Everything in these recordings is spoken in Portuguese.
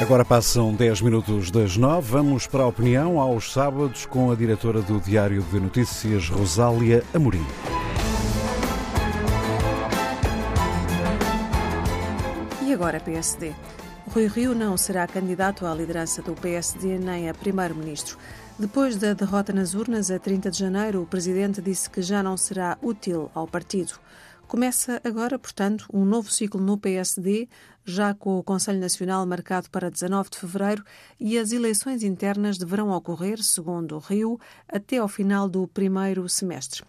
Agora passam 10 minutos das 9. Vamos para a opinião aos sábados com a diretora do Diário de Notícias, Rosália Amorim. E agora, PSD. Rui Rio não será candidato à liderança do PSD nem a primeiro-ministro. Depois da derrota nas urnas a 30 de janeiro, o presidente disse que já não será útil ao partido. Começa agora, portanto, um novo ciclo no PSD, já com o Conselho Nacional marcado para 19 de fevereiro e as eleições internas deverão ocorrer, segundo o Rio, até ao final do primeiro semestre.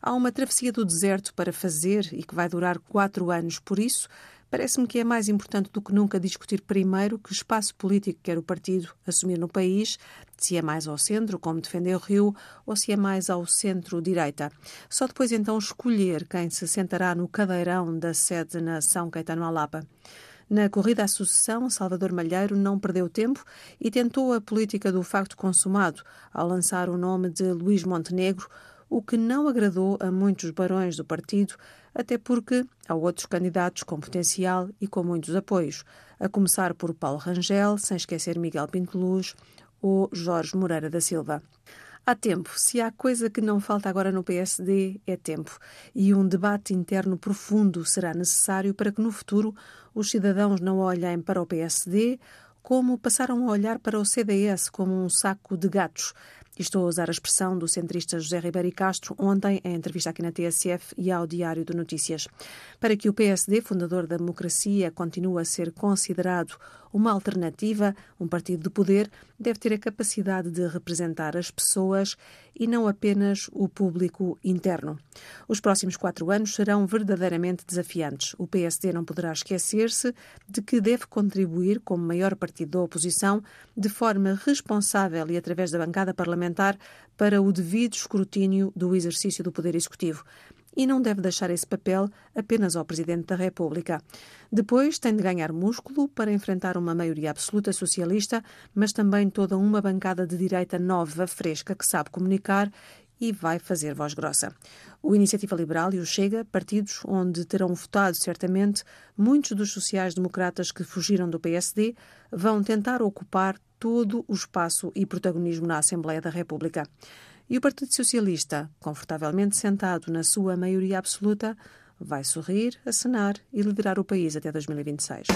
Há uma travessia do deserto para fazer e que vai durar quatro anos, por isso. Parece-me que é mais importante do que nunca discutir primeiro que espaço político quer o partido assumir no país, se é mais ao centro, como defendeu Rio, ou se é mais ao centro-direita. Só depois então escolher quem se sentará no cadeirão da sede na São Caetano Alapa. Na corrida à sucessão, Salvador Malheiro não perdeu tempo e tentou a política do facto consumado ao lançar o nome de Luís Montenegro, o que não agradou a muitos barões do partido, até porque há outros candidatos com potencial e com muitos apoios, a começar por Paulo Rangel, sem esquecer Miguel Pinteluz ou Jorge Moreira da Silva. Há tempo. Se há coisa que não falta agora no PSD, é tempo. E um debate interno profundo será necessário para que no futuro os cidadãos não olhem para o PSD como passaram a olhar para o CDS como um saco de gatos. E estou a usar a expressão do centrista José Ribeiro Castro ontem em entrevista aqui na TSF e ao Diário de Notícias. Para que o PSD, fundador da democracia, continue a ser considerado uma alternativa, um partido de poder, deve ter a capacidade de representar as pessoas e não apenas o público interno. Os próximos quatro anos serão verdadeiramente desafiantes. O PSD não poderá esquecer-se de que deve contribuir, como maior partido da oposição, de forma responsável e através da bancada parlamentar, para o devido escrutínio do exercício do poder executivo e não deve deixar esse papel apenas ao Presidente da República. Depois tem de ganhar músculo para enfrentar uma maioria absoluta socialista, mas também toda uma bancada de direita nova, fresca, que sabe comunicar e vai fazer voz grossa. O Iniciativa Liberal e o Chega, partidos onde terão votado certamente muitos dos sociais-democratas que fugiram do PSD, vão tentar ocupar todo o espaço e protagonismo na Assembleia da República. E o Partido Socialista, confortavelmente sentado na sua maioria absoluta, vai sorrir, acenar e liderar o país até 2026.